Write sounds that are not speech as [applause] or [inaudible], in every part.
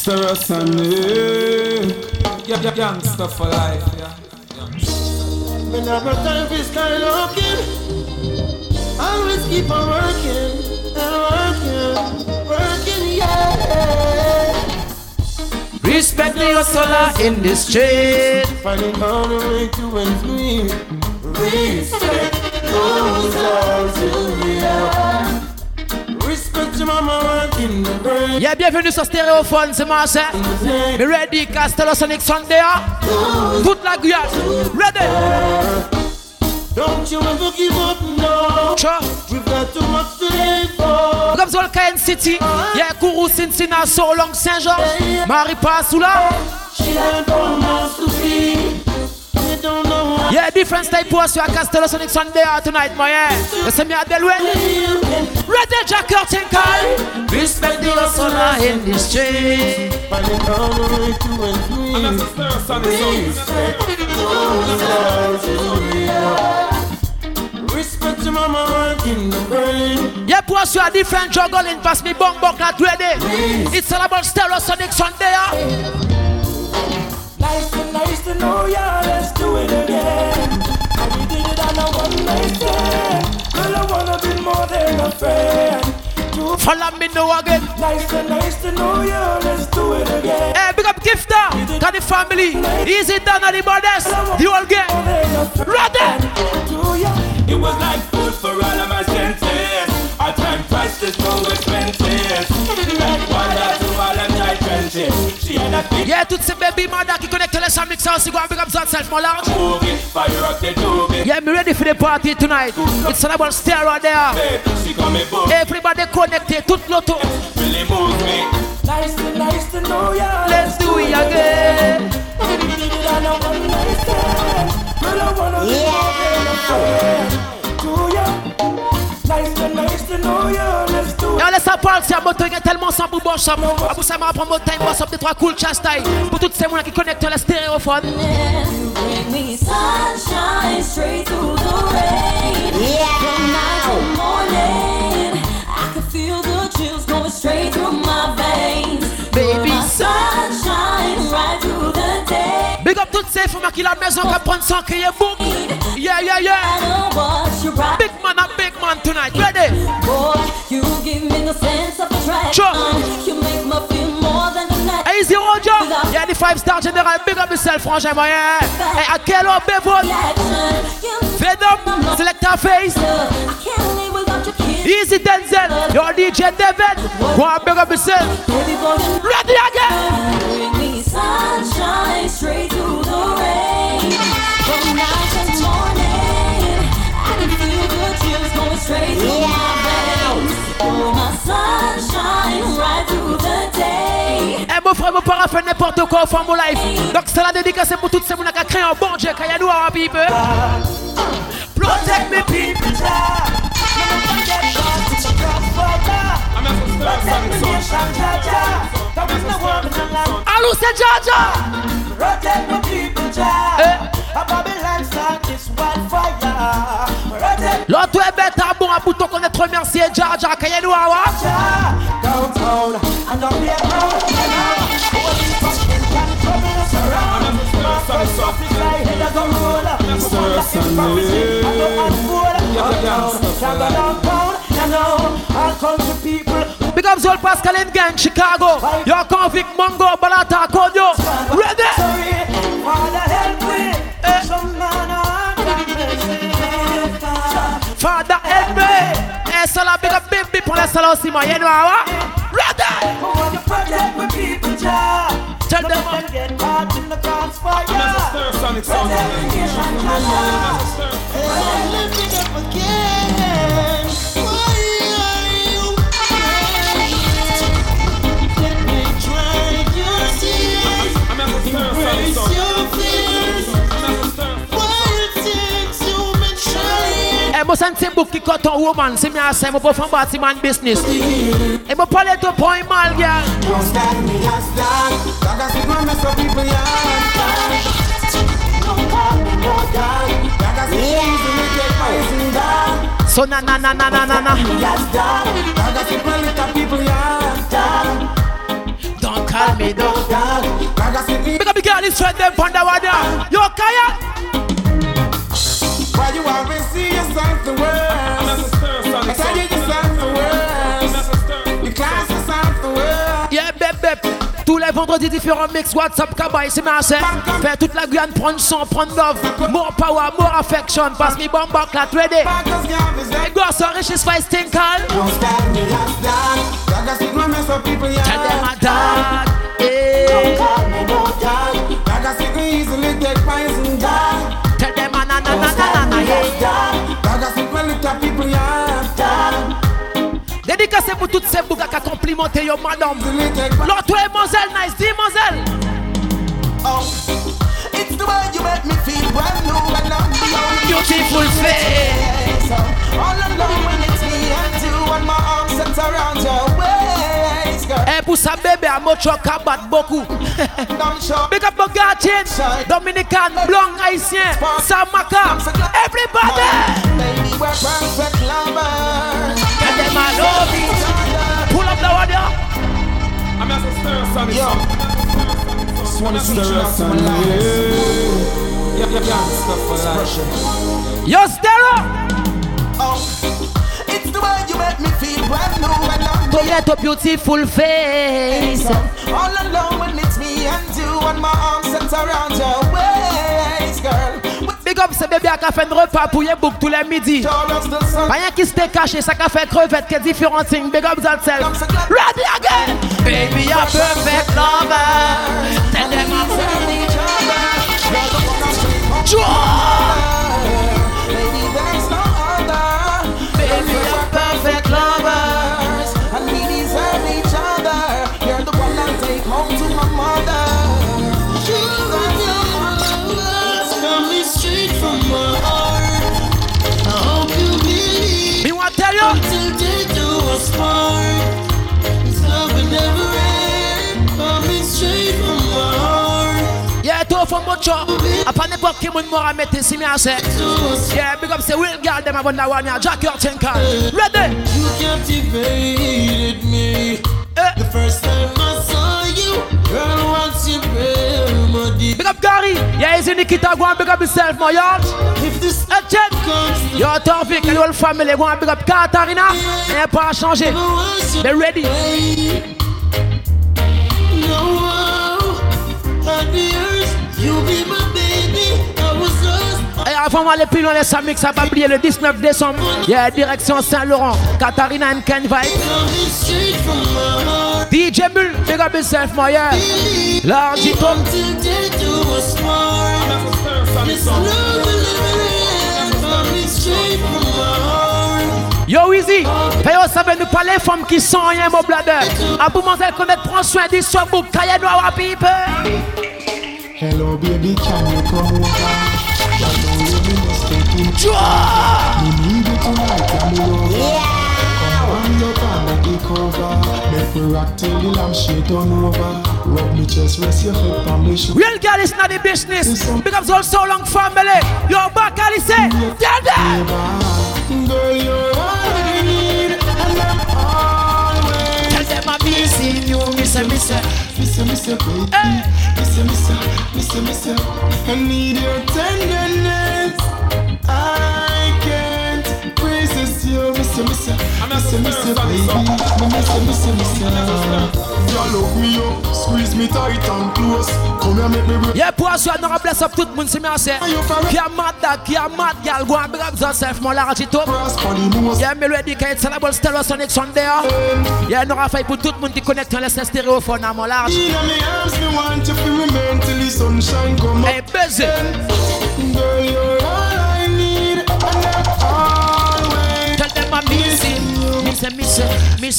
Serious and yeah, yeah, gangster for life, yeah. Me never time for style looking. Always keep on working and working, working, yeah. Respect the hustler in this street. Finding all the way to ends meet. Respect goes out to you. Respect your mama working the brain. Yeah, bienvenue sur Stéréophone, c'est moi, c'est. Me ready, Castello Sonic Sunday, hein? Toute la Guyane, ready? Don't you ever give up, no. Sure. We've got too much to live for. Comme ça, le Cayenne City, yeah, Kourou, Cincinnati, So Long, Saint-Jean, Marie Passoula. She had mouth to Yeah, different type you Castello Sonic Sunday ah, tonight, my yeah. Listen me at the way. You can Ready, Jack call. Respect the hustler in the street. Finding all the way to ends. And that's the Serious and Respect your mama working the brain. Yeah, post you a different juggling pass me bong bong not ready. It's all about Stereo Sonic Sunday. ah. Nice to nice to know ya. Let's do it again. And we did it on a one night stand. Girl, I wanna be more than a friend. You Follow me now again. nice to nice to know ya. Let's do it again. Hey, big up Gifter, got the family. Easy down on the borders. The whole gang. More than a friend. Ready? It was like food for all of my senses. Our time prices so expensive. Yeah, toutes ces baby mother qui connectent les samedi ça aussi, go and big up yourself, my large. movie, fire up the tube. Yeah, me ready for the party tonight. It's all about stereo there. She got me book, Everybody connected, tout l'auto. really moves me. Nice to nice to know ya. Let's do it again. We did it on a one night stand. Girl, I wanna be more than a friend. Do ya? Nice to nice to know ya. Ça parler, c'est un moto qui est tellement sans bout boss up. Abou ça m'a prendre time boss up des trois cool chastay. Pour toutes ces gens qui connectent me sunshine straight through the rain. Femmes qui la maison prennent son crier book. Yeah, yeah, yeah. Big man, a big man tonight. Ready? Boy, you give me the sense of attraction. Sure. You make me feel more than the next. Easy Roger. Yeah, the five star general. Big up yourself, frangin, moi, yeah. Hey, à quelle heure, Fed up. Select our face. Easy Denzel. Your DJ David. Go and big up yourself. Ready again? Sunshine straight through the rain. From night to morning, I can feel the chills going straight through my veins. Oh, my sunshine right through the day. Eh, mon frère, mon parent fait n'importe quoi au fond mon life. Donc, c'est la dédicace pour toutes ces gens qui créé un bon Dieu. Quand il y a nous à people. Protect me, people. Allô, c'est Jaja. Protect the people, Jah. Eh. A Babylon start this wildfire. Protect L'autre est bête à bon à bouton qu'on est trop remercié. Jaja, nous downtown and up here out. Big up Zol Pascal in gang, Chicago. Your convict Mongo, Balata, Konyo. Ready? Sorry, Father help me. Eh. Some man on Father, help me. Eh, ça la big up baby pour la salle aussi, moi. Y'a nous à wa. Ready? I want to protect my people, Jah. Tell them, Don't let them get caught in the crossfire. Serious and Protect the nation, Jah. And lift it up again. Trying. Eh, moi, c'est un petit book qui cote en woman. C'est bien ça, moi, pour faire un bâtiment business. Et moi, parler de point mal, gars. Don't stand me as that. Like I said, man, mess up people, yeah. Don't call me no God. Like I said, easily get poison down. So, na, na, na, na, na, na, na. Yes, dog. Like I said, man, little people, yeah. Dog. Don't call me me sweat them on the one now. Yo, Kaya. Why you always see yourself the worst? I tell you yourself the worst. Your class yourself the worst. Yeah, bep, bep. Tous les vendredis différents mix WhatsApp Kabaï, c'est ma scène. Fait toute la Guyane prendre son, prendre love. More power, more affection. Pass me bomb back la 3D. Marcus Garvey's Hey, that go, sorry, she's five stink my yeah. Tell them a dog. Don't call me no dog. Dog, I me easily take poison, dog. Stand na. me last Yeah. dog. Dog, I stick my little people, yeah. Dog, Dédicacé pour toutes ces bougas qui a complimenté yo madame. easily take poison. L'autre est Moselle, nice, dis Moselle. Oh, it's the way you make me feel brand new and I'm beyond Beautiful face. Bébé à beaucoup. Big up Bogatin, Dominican, Blanc, Haïtien, Samaka, everybody. Baby. Pull up the there. I'm a stir. Yo, you me feel brand new and I'm To get a beautiful face. All alone when it's me and you and my arms set around your waist, girl. Big up ce bébé qui a fait un repas pour y book tous les midis. Taurus, the sun. Rien qui s'était caché, ça qu'a fait crevette, que différents things. Big up yourself. Ready again. Baby, you're perfect lover. Tell them I'm Baby, tout from Mocho. Après n'importe qui moun mora mette si mi ase. Yeah, big up say real girl them about that one yeah. Jack your tinker. Ready? You captivated me. Eh. The first time I saw you, girl, once you remedy. Big up Gary. Yeah, he's in Nikita. Go and big up yourself, my yard. If this Hey, check. comes to Yo, Tofik and your family. Go and big up Katarina. Yeah, pas changer. once you They ready. No, the earth, you be Et avant d'aller plus loin, les amis, ça va oublier le 19 décembre. Yeah, direction Saint-Laurent. Katarina and Ken Vibe. DJ Bull, big up yourself, my yeah. Large heart. Yo, Easy. Fait yo, ça veut nous parler femmes qui sont rien, mon bladder. À bout, elle connaît, prends soin cahier noir, à people. Hello baby, can you come over? Right now you've been mistaken. Me need you tonight, I'm over. Come on up under the cover. Make me rock till the lampshade turn over. Rub me chest, rest your head on me shoulder. Real girl is not the business. Up all so long family. Yo, back, Ali say. Them. Girl, you're all I need, and I'm always. Tell them I'm missing you, miss miss. Mister, mister, baby. Hey. Mister, mister, mister, mister. I need your tenderness. I can't you, baby. Me mister. You love me up, squeeze me tight and close. Come here, make me break. Yeah, pour nous bless up tout le monde, c'est bien assez. Qui a mad qui a mad gal, go and up yourself, mon large the nose. Yeah, me ready, quand it's a Stereosonic Sunday. Yeah, nous fait pour tout le monde qui connecte les stéréophones à mon large. In my arms, me want you to remain till the sunshine come Hey, up.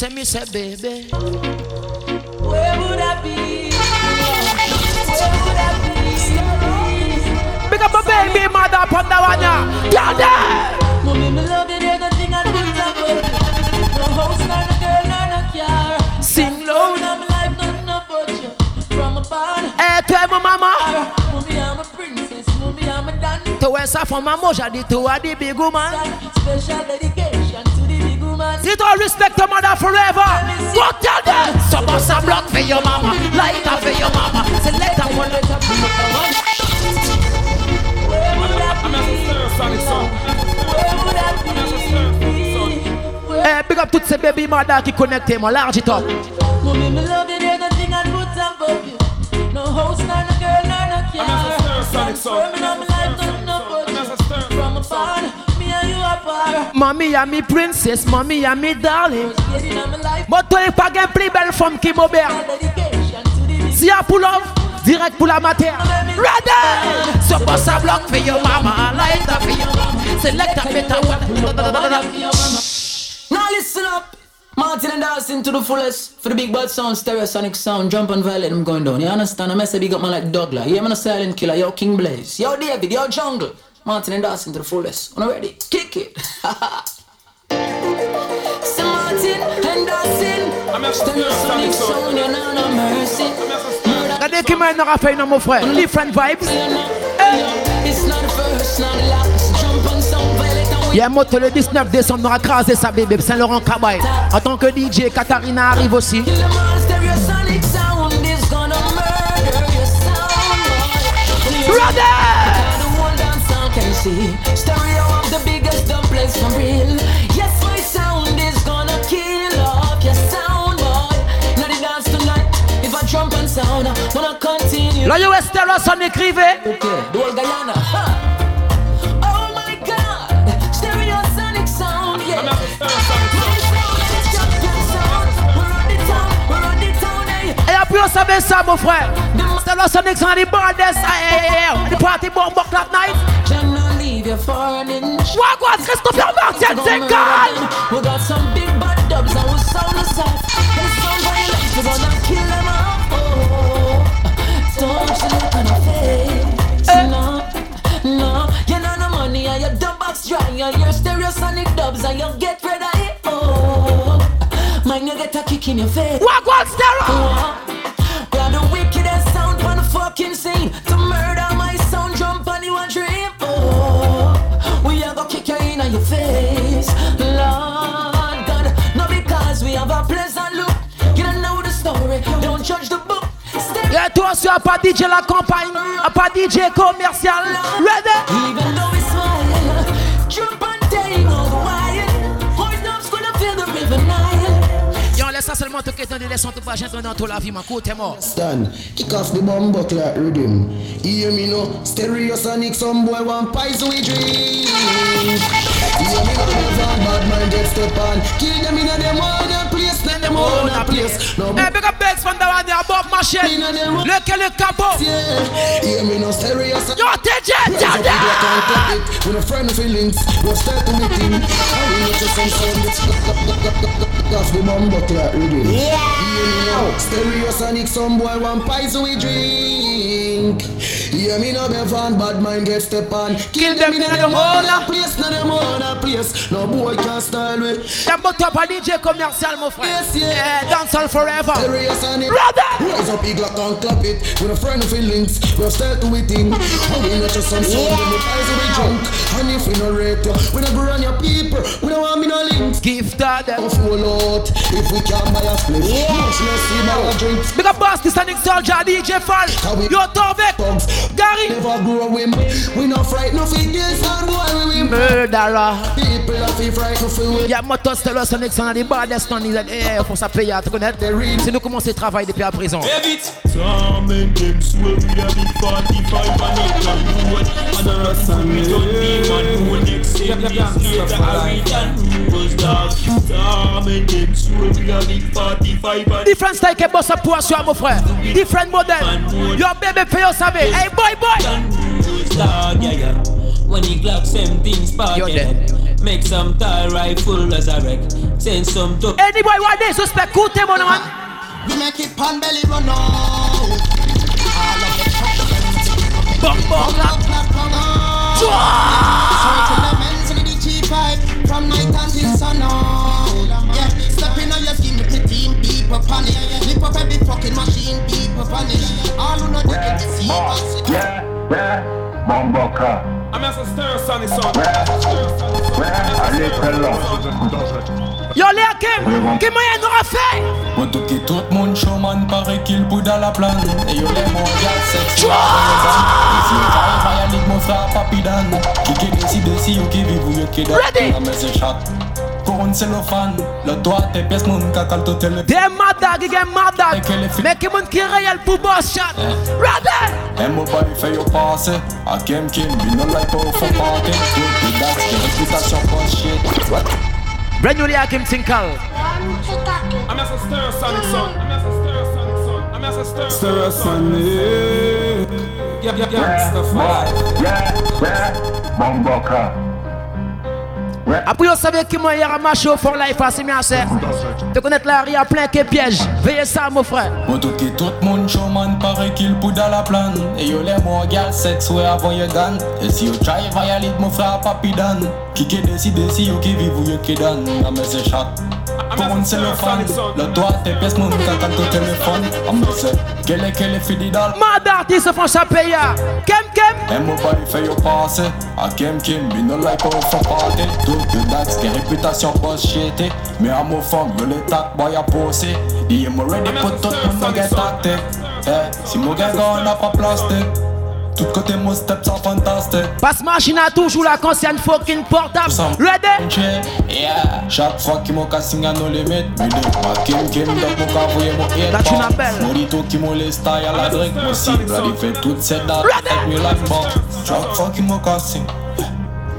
A, miss a, baby. Where would I be? Where would I be? Big up a baby mother upon the. Tell them. Mommy, me love you, there's nothing I think about. No house, nor no girl, nor no car. Sing loud. I'm life, nothing about you. From a barn, Eh, toi, mon maman. mommy, I'm a princess. Mommy, I'm a dandy. To where ça from maman, j'ai dit to a the big woman. Special dedication you don't respect your mother forever. Go tell them. So bust a block for your mama, light up for your mama. So let one let Hey, big up to ces baby mother qui connectent, mon large it up. I'm a. Mommy, a mi princess, mommy, a mi darling. Getting on my life, Moi, toi, pas gain plus belle femme qui m'obère. dedication to the Si y'a pour love, direct pour la matière. Ready! So boss a block for your mama, light up for your mama. Select a better one. Now listen up. Martin and Dawson to the fullest for the big bad sound, stereosonic sound, jump and I'm going down. You understand? I'm a big up man like Douglas. Hear me no silent killer, yo King Blaze, yo David, yo Jungle. Martin and Dawson to the fullest. On ready? Kick it. [laughs] so Martin and Dawson, I'm a stir, stereosonic sonic sound. sound, you know no mercy. Regardez qui m'a aura fait, non, mon frère. Different vibes. Il y a un moto le 19 décembre, on aura crasé sa bébé, Saint-Laurent Cabaye. En tant que DJ, Katharina arrive aussi. Biggest dub place for real. Yes, my sound is gonna kill off your sound, boy. Now the dance tonight. If I jump and sound, I wanna continue. La US Stereo son écrivait. Okay, the whole Guyana. huh. Oh my God, stereosonic sound, yeah. My sound is champion sound. We're on the town, we're on the town, hey. Et après, on savait ça, mon frère. Stereo Sonic on the baddest. Hey, hey, hey, The party bomb buck that night. Can not leave you for an inch. Wagwan, Christopher Martin, Gonna c'est calme. We got some big bad dubs and we sound the soft. There's some violence, we gonna kill them off. Oh, don't you look on your face. No, no, you know no money and your dub box dry and your stereosonic dubs and you get rid of it. Oh, man, you get a kick in your face. Wagwan Stereo. We are the wickedest sound on the fucking scene. Toi à pas DJ la campagne, à pas DJ commercial. Ready? even though jump take gonna feel the river Nile. Laisse ça seulement te quitter, laisse on te pas gentleman dans toute la vie, ma coute est mort. Stand, kick off the bomb buckler rhythm. Hear me no stereosonic, some boy want pies we drink. Hear me no bad mind get step on. Kill them in a them own a place, not them own a place. No big up Bex from the one there, Bob Machine. Lequel le capot? yeah. Hear me no stereosonic. Yo, TJ, Raise up the Tada! black and clap it. With a friend of feelings, we'll start to meet him. And we know just some sound that's the bomb buckler rhythm. Yeah. Hear me now. Stereosonic, some boy want pies we drink. Yeah, me now, Bevan, bad mind get step on. Kill them in a them own a place, not them own a place. No boy can style with. Y'a mon top à DJ commercial, mon frère. Yes, yeah. Eh, dancehall forever. Stereosonic. Brother! Rise up, big lock and clap it. With a friend of feelings, we'll start to with him. And we not just some sound, yeah. we pies we drunk. And if we no rate you, we not go on your people. We don't want me no links. Give that them. Of full out, if we can buy a split. Much less we buy a drink. Big up Sonic Soldier, DJ Fall. Yo, Torvik. Thugs, Gary. never grow him. We not frightened of it, yes, and boy we win. Murderer. People are feel frightened of it. Y'a moto Stellar Sonic, c'est un des baddest on disait, eh, faut ça payer, tu connais? C'est nous commencer le travail depuis à présent. Them swear we a big 45 and it can do it And the rest of me don't be one more next year Later I read and rules dog Torment them swear we a big 45 and Different style que boss up pour soi, mon frère. Different model. Yo, baby, pay us savez. Hey, boy, boy. rules dog yeah yeah When he glock same things Yo, Make some tall rifle as a wreck Send some to Any boy, what they suspect, cool, mon man. We make it pan belly run out. All of the truck Bum, bum, Clap, clap, come the men's the cheap pipe from night until sun up every fucking machine. All who get us. Yeah, yeah, Bomboka. I'm as a stir. Yo, Léa Kim, qui moyen a fait? Moi tout qui tout le monde showman paraît qu'il boude à la plane Et yo les y'a mon frère Papi Dan Qui qui décide si yo qui vit ou yo qui dort Ready? Mais c'est chat Pour un cellophane. Le doigt tes pièces, mon cacal au téléphone. Des madag, des madag. Moun réel pour boss shot. Ready? Et mon boy fait yo passer. A Kim Kim, you know like how for party. Good, that's the réputation for shit. What? Brand new Hakim Tinkal. I'm as a stir sonic son. I'm as a stir sonic son. I'm as a stir stir sonic. Yeah, yeah, yeah. Stuff like. Yeah, yeah, Bomboka. Après, vous savez qui moi hier a marché au fond life, c'est bien c'est. De connaître la rue à plein que piège. Veillez ça, mon frère. Moi tout qui tout moun showman paraît qu'il pou dans la plan Et yo les mon gal sex ouais avant yo gun Et si yo try violate mon frère papi dan Qui qui décide si yo qui vive ou yo qui dan Ah mais c'est chat Pour un cellophane Le doigt tes pièces mon caca au téléphone Ah mais c'est Quelle est quelle est fidèle Mad artiste François Paya. Kem kem. Et mon fait yo passer A Kim Kim, me no like how for party Tout que that's des réputations boss shit Mais à mon femme, yo le tac boy a posé Et moi ready pour tout le monde get tacté Eh, si mon gars on n'a pas plastique Tout côté mon step sont fantastique. Passe machine à toujours la conscience fucking portable. Ready? Yeah, chaque fois qu'il m'a cassé à nos limites Bide, ma Kim Kim, donc mon cas voyez mon hit Là, tu l'appelles. Morito qui m'a à la drink Moi cible, il fait toute cette date Avec mes life bar Chaque fois qu'il m'a cassé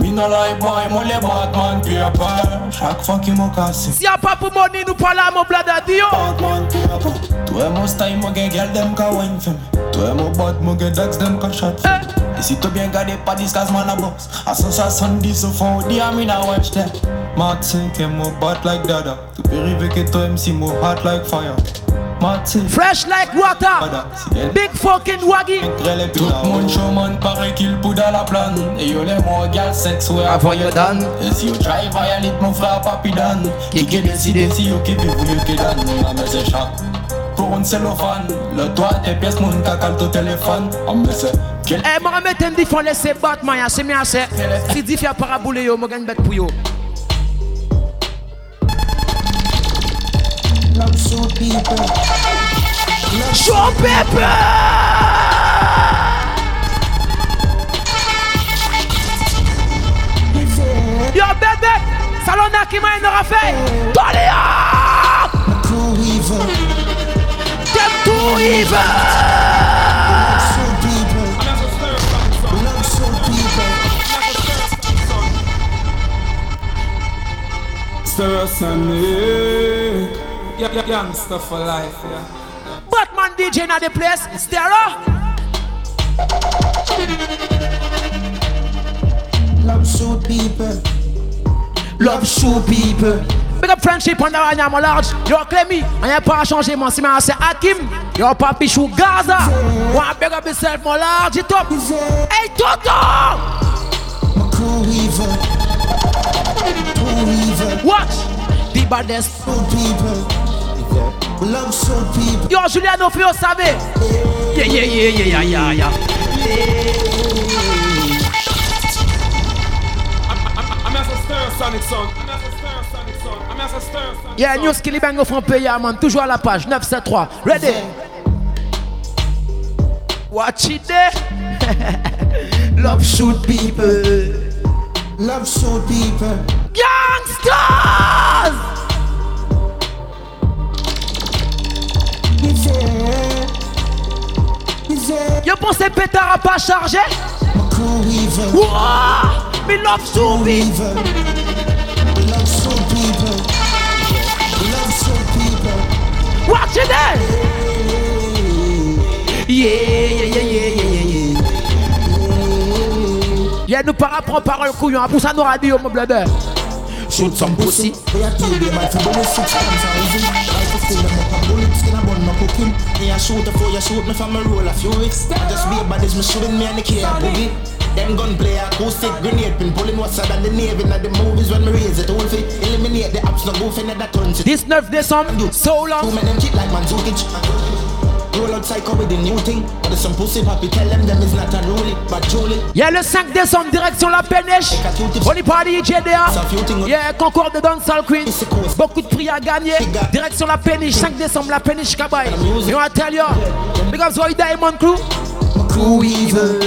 Me no like boy, moi les Batman paper Chaque fois qu'il m'a cassé Si y'a pas pour money, nous parlons à mon blad à Dio. Batman paper Toi mon style, moi gen girl dem ka wine femme Toi mon bad, moi gen dax dem ka shot femme Et si tu bien gardé pas discuss man a boss. A son sa son di so fond di a mi na watch them. Martin eh, que mon bad like dada. Tu peux river que toi MC mo hot like fire Fresh like water. Big fucking waggy. Tout le monde showman paraît qu'il pou dans la plan Et yo les mon gal sex ouais avant yo dan. Et si yo try violate mon frère papi dan. Qui qui décide? si yo qui vive ou yo qui dan Ah mais c'est chat. Pour un cellophane Le doigt tes pièces mon cacal au téléphone. Ah mais c'est quel Eh, moi, je me dis, faut laisser battre, man, c'est. Bien, c'est. Si dit, faire paraboler, yo, moi, gagne bête pour yo. Love show people. Show people! Yo, bébé! Salona qui m'a une fait! Evil! Gangster for life. Yeah. Batman DJ in the place. Stereo. Love show people. Love show people. Big up friendship on the one I'm large. Yo, Clemmy, on y'a pas changé, mon c'est c'est Hakim. Yo, papi chou Gaza. One big up yourself, mon large, it up. Hey, Toto! My crew evil. Crew evil. Watch the baddest. People. Love show people. Yo, Juliano Fio, savez. Yeah, yeah, yeah, yeah, yeah, yeah, yeah. Sonic Yeah, News Killy Bang au front pays, man. Toujours à la page 973. Ready? Watch it there. [laughs] Love shoot people. Love show people. Gangsters! Yo pensez pétard a pas chargé? My crew evil. Ouah! Me love people. Evil. Love show people. Watch it. Yeah, yeah, yeah, yeah, yeah, yeah, yeah. Nous para prend parole couillon. Pour ça, nous radio, mon blabber. Shoot some pussy. We are two day, my for bullet six times are easy. I for fill them up a bullet, skin a bun, no cooking. Me a shoot before you shoot me from a roll a few weeks. I just be a bodies, me shooting me and the kid a boogie. Them gunplay acoustic grenade pin pulling what's than the navy in the movies when me raise it all fi eliminate the apps no goofy in that tons. 19 décembre, so Two long. men them cheat like Mandzukic. Roll out psycho with the new thing. But some pussy papi tell them them is not unruly, but Julie. Il y a le 5 décembre, direction la péniche. Only party JDA. Yeah, concours de dancehall queen. Beaucoup de prix à gagner. Direction la péniche, 5 décembre, la péniche Kabay. You want tell you? Because why Diamond Crew? Crew evil.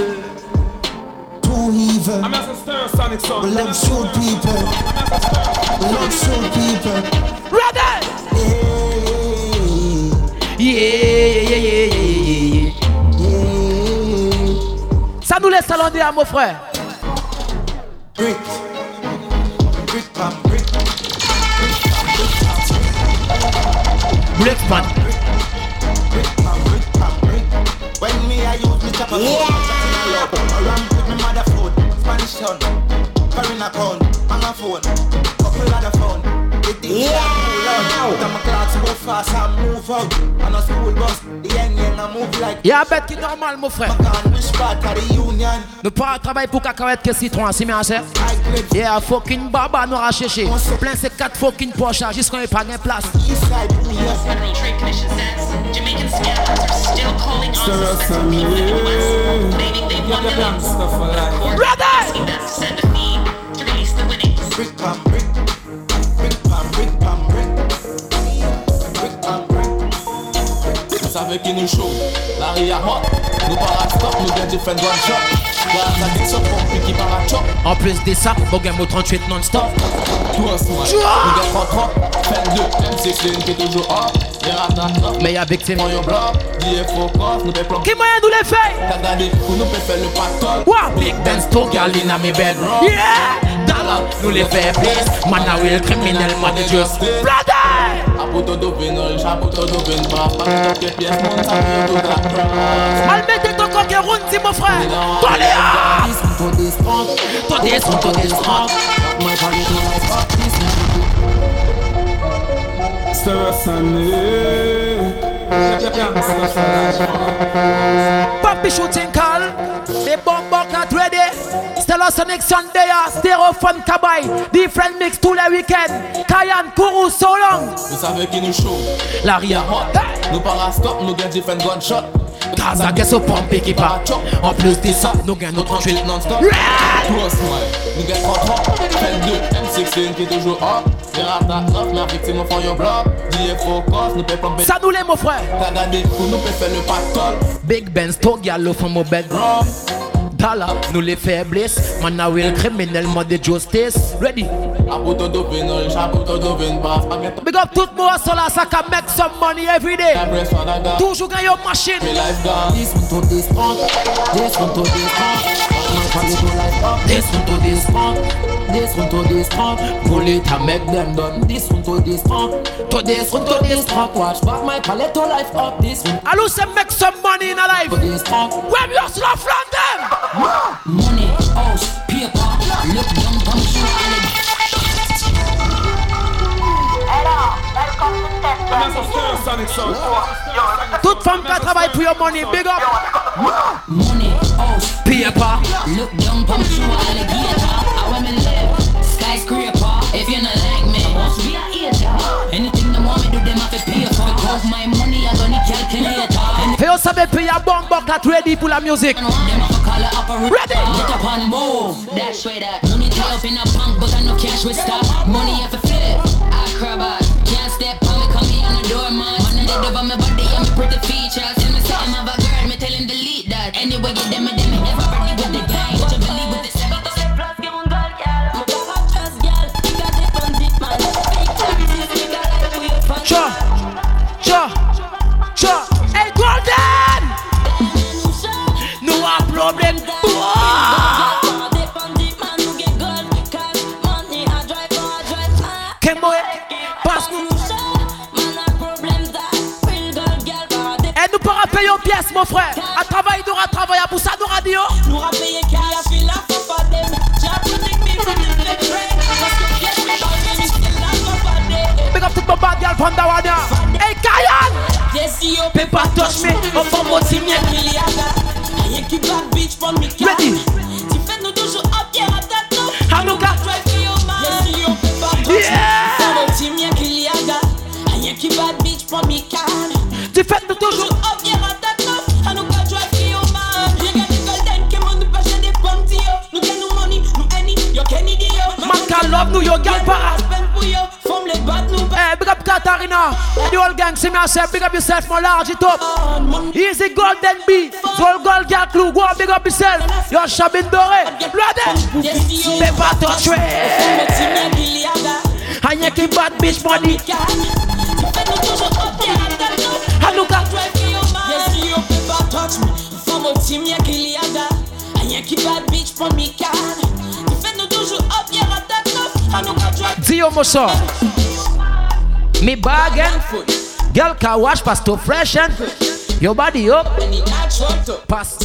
Too evil. I'm as a stereosonic son. We love shoot people. We love shoot people. Ready? Ça nous laisse salon à mon frère. When me mother Spanish phone. Yeah. Fast and move a school move like. Y'a un bête qui normal, mon frère. Ne pas travailler pour cacahuète que citron, si bien c'est. Yeah, fucking baba nous a cherché. Plein ces quatre fucking poches, jusqu'à ce qu'on ait pas de place. Commission A hot Nous nous gagne one shot qui para En plus de ça, mon game au 38 non-stop. Tout en smile, nous gagne 33 Fan 2, M6 lane qui est toujours hot Les ratas Mais avec plans. Qui moyen nous les fait? Wow, big dance to girl in a me bedroom. Yeah, dollar, nous les fait. Man, I will criminal, man, it just brother. Apoto do vinol, chapoto do vin bra Pas que pièce, mon savio do la cross Mal mettez ton sons. Papi shooting Stellar Sonic Sunday, Stereo Fun Kabay. Different mix tous les week-ends. Kayan, Kourou, so long. Vous savez qui nous chaud Larry a hot. Nous para stop, nous gagne different one shot Gaza, qu'est-ce au pompe qui part. En plus de ça, nous gagnons notre 38 non-stop en smile, nous gagne 33 Fan 2, M6 lane qui est toujours Les ratas off, mais victime au fond your block DF focus, nous peut plomber Ça nous l'est, mon frère. T'as pour nous peut faire le Big Benz, to gyal from my bedroom. Dollar, nous les faiblesses. Man, I will criminal, mode justice. Ready? Pas que Big up tout moi sur la ça can make some money every day. Toujours gagne your machine. One to this punk, this one to this punk. Man, you one to this punk, this one to this punk. Pull it and make them done. This one to this punk, to this one to this punk. Watch back my palette to life up. This one. I lose and make some money in a life. Punk. Where we hustle from them? Money, house, paper, look down. Toute femme qui travaille pour your money, big up. Money, house, Paper. look down from alligator. I wanna live, skyscraper. If you not like me, must be a. Anything them want me do, them have to pay for. My money, I don't need. Fais au saber payer un bon buck là ready call a operator. Ready? That. A mon frère. À travail, pour ça, nous aura dit. oh. Nous a payé qui a fait la faute à them. Jah protect me from the fake rain. Parce que yes, me ball, me still la faute à them. Big up tout mon bad girl from Dawania. Hey, Kayan! Yes, you Paper touch me. Rien qui bad bitch from me car. Ready. Tu fais nous toujours up, yeah, à. Yes, you touch me. Qu'il a. Rien qui bad bitch from me car. Tu fais nous toujours. Para. Spend pour yo, forme les battes, nous Eh, big up Katarina. The whole gang see me say, big up yourself, my large it up. Easy golden B. Gold gold girl clue. Go big up yourself. Your shabin doré. Ready? Paper touch. And you keep bad bitch money. At Yes, you paper touch me. From a team, y'a qu'il y a da. Rien qui bad bitch pour me can. Dio Mosso. Me bag and foot. Girl car wash pass to fresh and your body up. Pass.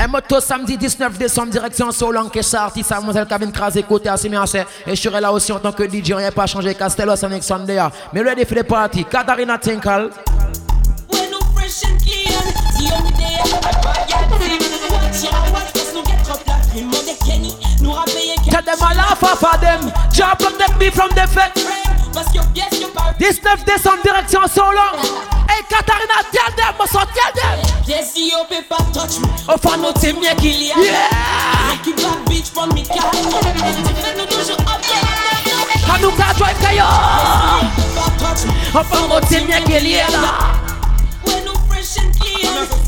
Un moto samedi 19 décembre, direction Solan, Kesha, artiste, mademoiselle Kevin Krasé, côté Assimiancé. Et je serai là aussi en tant que DJ, n'a pas changé, Castello, Sonic Sunday. Mais for the party, Katarina Tinkle. Tell them I laugh off of them. Job protect me from the fed. Parce que yes, you parle. 19 décembre, direction Solan. Hey Katarina, tell them, Mosso, tell them. Yes, you peut pas touch me. Au fond, Nous t'aime bien qu'il y a. Rien qui bad bitch pour me can. Tu fais nous toujours up, y'a la tête neuf. Hanuka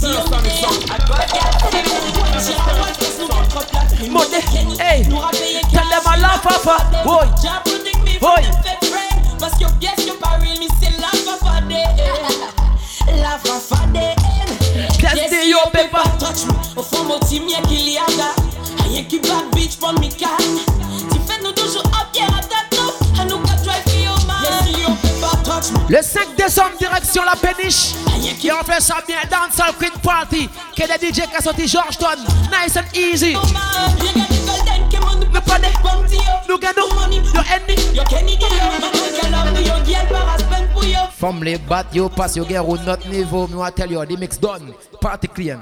clean. Dio me there. I buy ya team. Watch ya, watch pass nous get up la prime. On est Kenny. Hey, Nous rappelez tell them I laugh off of. Boy, Jah protect me from Oi. the fake friend. Parce que yes, you pas real, me say laugh off a day. Laugh off a day. Yes, Yes, the you yo peut paper. pas touch me. Au fond, mon team, y'a qu'il y a da. Rien qui bad bitch pour me Le 5 décembre, direction la péniche. Et on fait ça bien dans sa Queen Party. Que des DJ qui a sorti Georgetown. Nice and easy. Me. Nous gagnons. Yo, Andy. yo Kenny. From les bat, yo pass, yo get au notre niveau. Me want tell you, the mix done. Party clean.